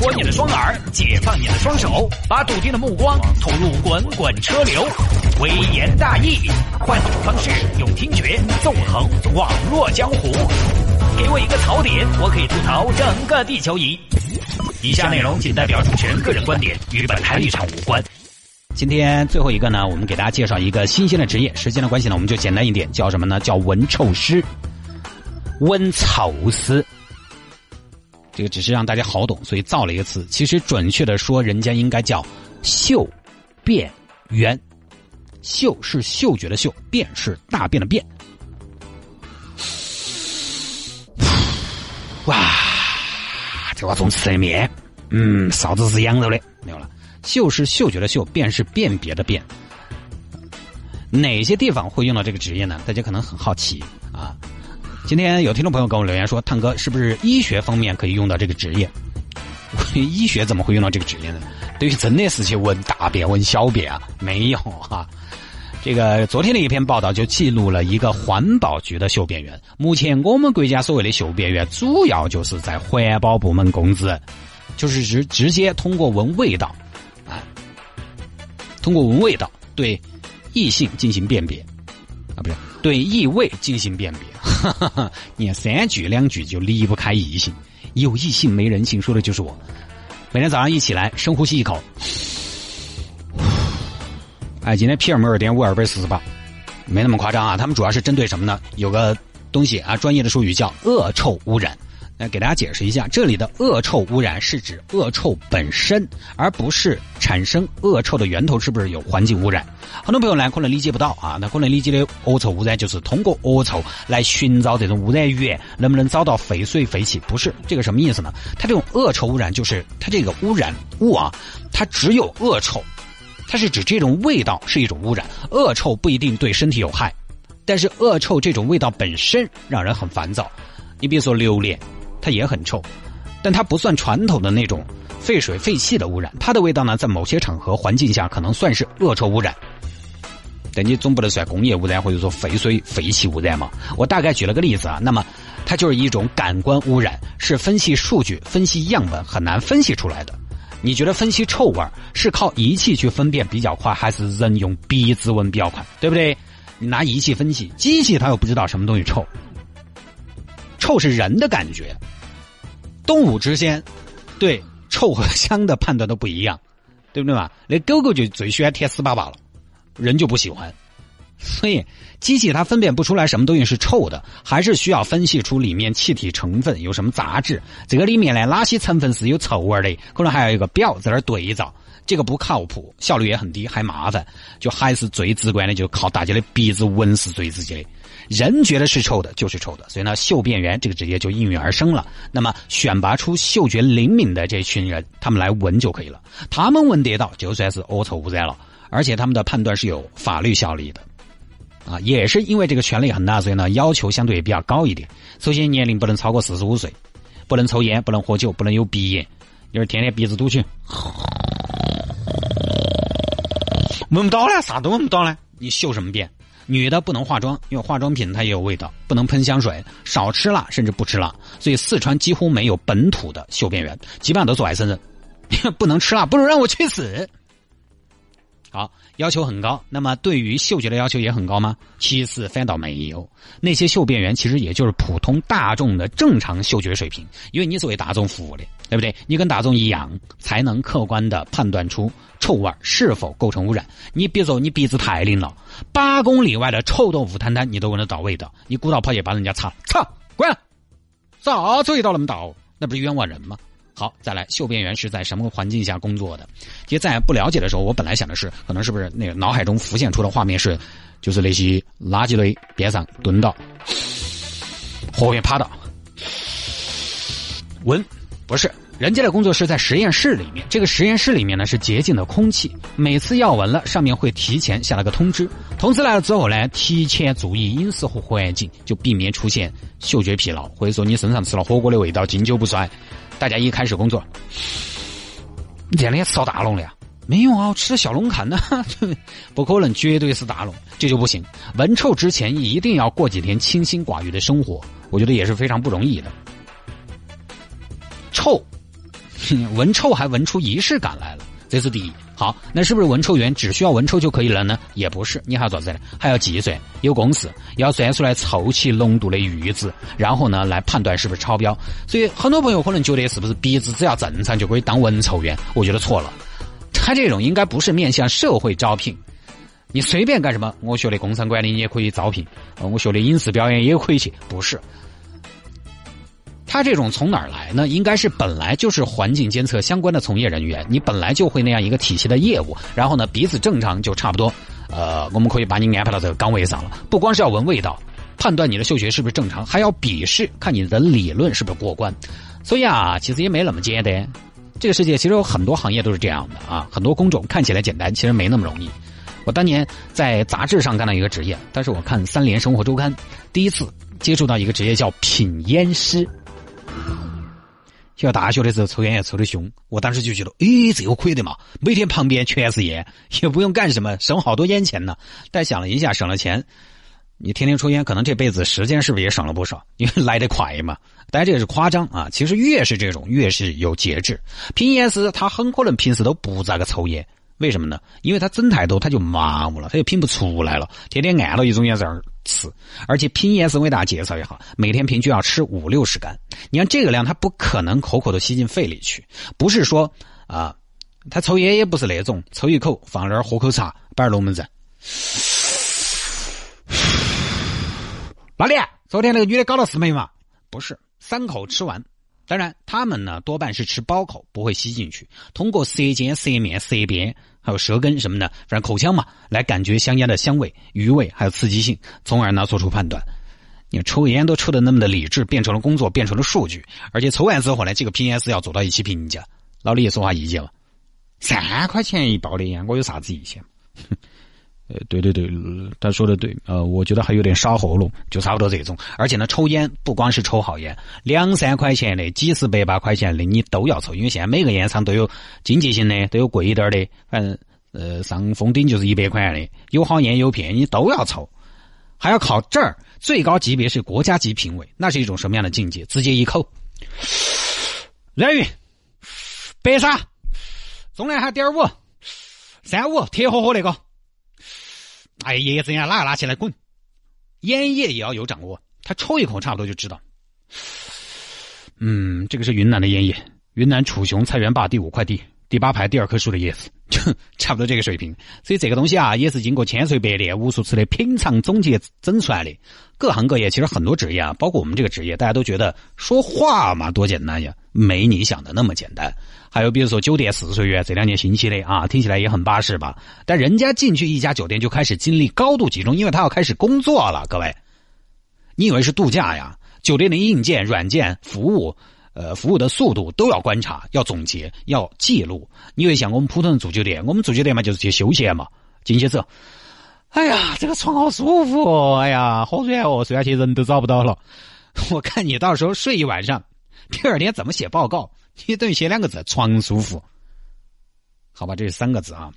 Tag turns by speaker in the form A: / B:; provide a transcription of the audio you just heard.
A: 活你的双耳，解放你的双手，把笃定的目光投入滚滚车流。微言大义，换种方式用听觉纵横网络江湖。给我一个槽点，我可以吐槽整个地球仪。以下内容仅代表主持人个人观点，与本台立场无关。
B: 今天最后一个呢，我们给大家介绍一个新鲜的职业。时间的关系呢，我们就简单一点，叫什么呢？叫闻臭师。闻臭师，这个只是让大家好懂，所以造了一个词。其实准确的说，人家应该叫嗅变员。嗅是嗅觉的嗅，便是大便的便。哇，这话总吃面，嗯，嫂子是羊肉的，没有了。嗅是嗅觉的嗅，便是辨别的辨。哪些地方会用到这个职业呢？大家可能很好奇。今天有听众朋友给我留言说：“探哥，是不是医学方面可以用到这个职业？医学怎么会用到这个职业呢？对于真的是去闻大便、闻小便啊？没有哈。这个昨天的一篇报道就记录了一个环保局的嗅便员。目前我们国家所谓的嗅便员，主要就是在环保部门工作，就是直直接通过闻味道，啊，通过闻味道对异性进行辨别，啊，不是对异味进行辨别。你看三句两句就离不开异性，有异性没人性，说的就是我。每天早上一起来，深呼吸一口。哎，今天 PM 二点五二百四十八，没那么夸张啊。他们主要是针对什么呢？有个东西啊，专业的术语叫恶臭污染。来给大家解释一下，这里的恶臭污染是指恶臭本身，而不是产生恶臭的源头是不是有环境污染？很多朋友呢可能理解不到啊，那可能理解的恶臭污染就是通过恶臭来寻找这种污染源，能不能找到废水废气？不是这个什么意思呢？它这种恶臭污染就是它这个污染物啊，它只有恶臭。它是指这种味道是一种污染，恶臭不一定对身体有害，但是恶臭这种味道本身让人很烦躁。你比如说榴莲，它也很臭，但它不算传统的那种废水废气的污染，它的味道呢，在某些场合环境下可能算是恶臭污染，但你总不能算工业污染或者说废水废气污染嘛。我大概举了个例子啊，那么它就是一种感官污染，是分析数据、分析样本很难分析出来的。你觉得分析臭味是靠仪器去分辨比较快，还是人用鼻子闻比较快？对不对？你拿仪器分析，机器它又不知道什么东西臭。臭是人的感觉，动物之间对臭和香的判断都不一样，对不对嘛？那狗狗就最喜欢舔屎粑粑了，人就不喜欢。所以，机器它分辨不出来什么东西是臭的，还是需要分析出里面气体成分有什么杂质，这个里面呢哪些成分是有臭味的，可能还有一个表在那儿对照，这个不靠谱，效率也很低，还麻烦，就还是最直观的，就靠大家的鼻子闻是最直接的。人觉得是臭的，就是臭的，所以呢，嗅辨员这个职业就应运而生了。那么，选拔出嗅觉灵敏的这群人，他们来闻就可以了，他们闻得到，就算是恶臭污染了，而且他们的判断是有法律效力的。啊，也是因为这个权力很大，所以呢要求相对比较高一点。首先年龄不能超过四十五岁，不能抽烟，不能喝酒，不能有鼻炎，就是天天鼻子堵去，闻不到了，啥都闻不到了，你嗅什么便？女的不能化妆，因为化妆品它也有味道，不能喷香水，少吃辣，甚至不吃辣。所以四川几乎没有本土的嗅辨员，基本上都是外省人，不能吃辣，不如让我去死。好，要求很高。那么对于嗅觉的要求也很高吗？其次反倒没有。那些嗅辨员其实也就是普通大众的正常嗅觉水平，因为你是为大众服务的，对不对？你跟大众一样，才能客观的判断出臭味是否构成污染。你比如说，你鼻子太灵了，八公里外的臭豆腐摊摊你都闻得到味道，你鼓捣跑去把人家擦，操，滚！啥子味道那么大？那不是冤枉人吗？好，再来，嗅辨员是在什么环境下工作的？其实，在不了解的时候，我本来想的是，可能是不是那个脑海中浮现出的画面是，就是那些垃圾堆边上蹲到，后面趴到，闻，不是，人家的工作是在实验室里面，这个实验室里面呢是洁净的空气，每次要闻了，上面会提前下了个通知，通知来了之后呢，提前注意饮食和环境，就避免出现嗅觉疲劳，或者说你身上吃了火锅的味道，经久不衰。大家一开始工作，你这两天吃到大龙了呀？没有啊，我吃的小龙坎呢，不可能，绝对是大龙，这就不行。闻臭之前一定要过几天清心寡欲的生活，我觉得也是非常不容易的。臭，闻臭还闻出仪式感来了，这是第一。好，那是不是文臭员只需要文臭就可以了呢？也不是，你还要做啥子呢？还要计算，有公式，要算出来臭气浓度的阈值，然后呢来判断是不是超标。所以很多朋友可能觉得是不是鼻子只要正常就可以当文臭员？我觉得错了，他这种应该不是面向社会招聘，你随便干什么，我学的工商管理你也可以招聘，我学的影视表演也可以去，不是。他这种从哪儿来呢？应该是本来就是环境监测相关的从业人员，你本来就会那样一个体系的业务，然后呢彼此正常就差不多，呃，我们可以把你安排到这个岗位上了。不光是要闻味道，判断你的嗅觉是不是正常，还要笔试看你的理论是不是过关。所以啊，其实也没那么简单。这个世界其实有很多行业都是这样的啊，很多工种看起来简单，其实没那么容易。我当年在杂志上干到一个职业，但是我看《三联生活周刊》，第一次接触到一个职业叫品烟师。要大学的时候抽烟也抽得凶，我当时就觉得，诶，这个可以的嘛，每天旁边全是烟，也不用干什么，省好多烟钱呢。但想了一下，省了钱，你天天抽烟，可能这辈子时间是不是也省了不少？因为来得快嘛。但这个是夸张啊，其实越是这种，越是有节制。品烟师他很可能平时都不咋个抽烟。为什么呢？因为他整太多，他就麻木了，他就品不出来了，天天按了一种烟在那儿吃。而且拼烟是为大家介绍一下，每天平均要吃五六十杆。你看这个量，他不可能口口都吸进肺里去。不是说啊，他抽烟也不是那种抽一口放那儿喝口茶，摆龙门阵。老李，昨天那个女的搞了四枚嘛？不是，三口吃完。当然，他们呢多半是吃包口，不会吸进去，通过舌尖、舌面、舌边还有舌根什么的，反正口腔嘛，来感觉香烟的香味、余味还有刺激性，从而呢做出判断。你抽烟都抽的那么的理智，变成了工作，变成了数据，而且抽完之后呢，这个 PS 要走到一起评价。老李也说话意见了，三块钱一包的烟，我有啥子意见？哼呃，对对对，他说的对，呃，我觉得还有点杀喉咙，就差不多这种。而且呢，抽烟不光是抽好烟，两三块钱的、几十百把块钱的你都要抽，因为现在每个烟厂都有经济型的，都有贵一点的，反正呃上封顶就是一百块的，有好烟有片，你都要抽，还要靠这儿最高级别是国家级评委，那是一种什么样的境界？直接一口，人鱼，白沙，中南海点五，三五，铁火火那个。哎，叶子呀，拿拿起来滚！烟叶也要有掌握，他抽一口差不多就知道。嗯，这个是云南的烟叶，云南楚雄菜园坝第五块地，第八排第二棵树的叶子，就 差不多这个水平。所以这个东西啊，也是经过千锤百炼、无数次的品尝总结整出来的。各行各业其实很多职业啊，包括我们这个职业，大家都觉得说话嘛多简单呀，没你想的那么简单。还有比如说酒店试睡员这两年兴起的啊，听起来也很巴适吧？但人家进去一家酒店就开始精力高度集中，因为他要开始工作了。各位，你以为是度假呀？酒店的硬件、软件、服务，呃，服务的速度都要观察、要总结、要记录。你以为像我们普通人住酒店，我们住酒店嘛就是去休闲嘛，进去之后，哎呀，这个床好舒服哦，哎呀，好软哦，睡下去人都找不到了。我看你到时候睡一晚上，第二天怎么写报告？你等于写两个字“床舒服”，好吧，这是三个字啊。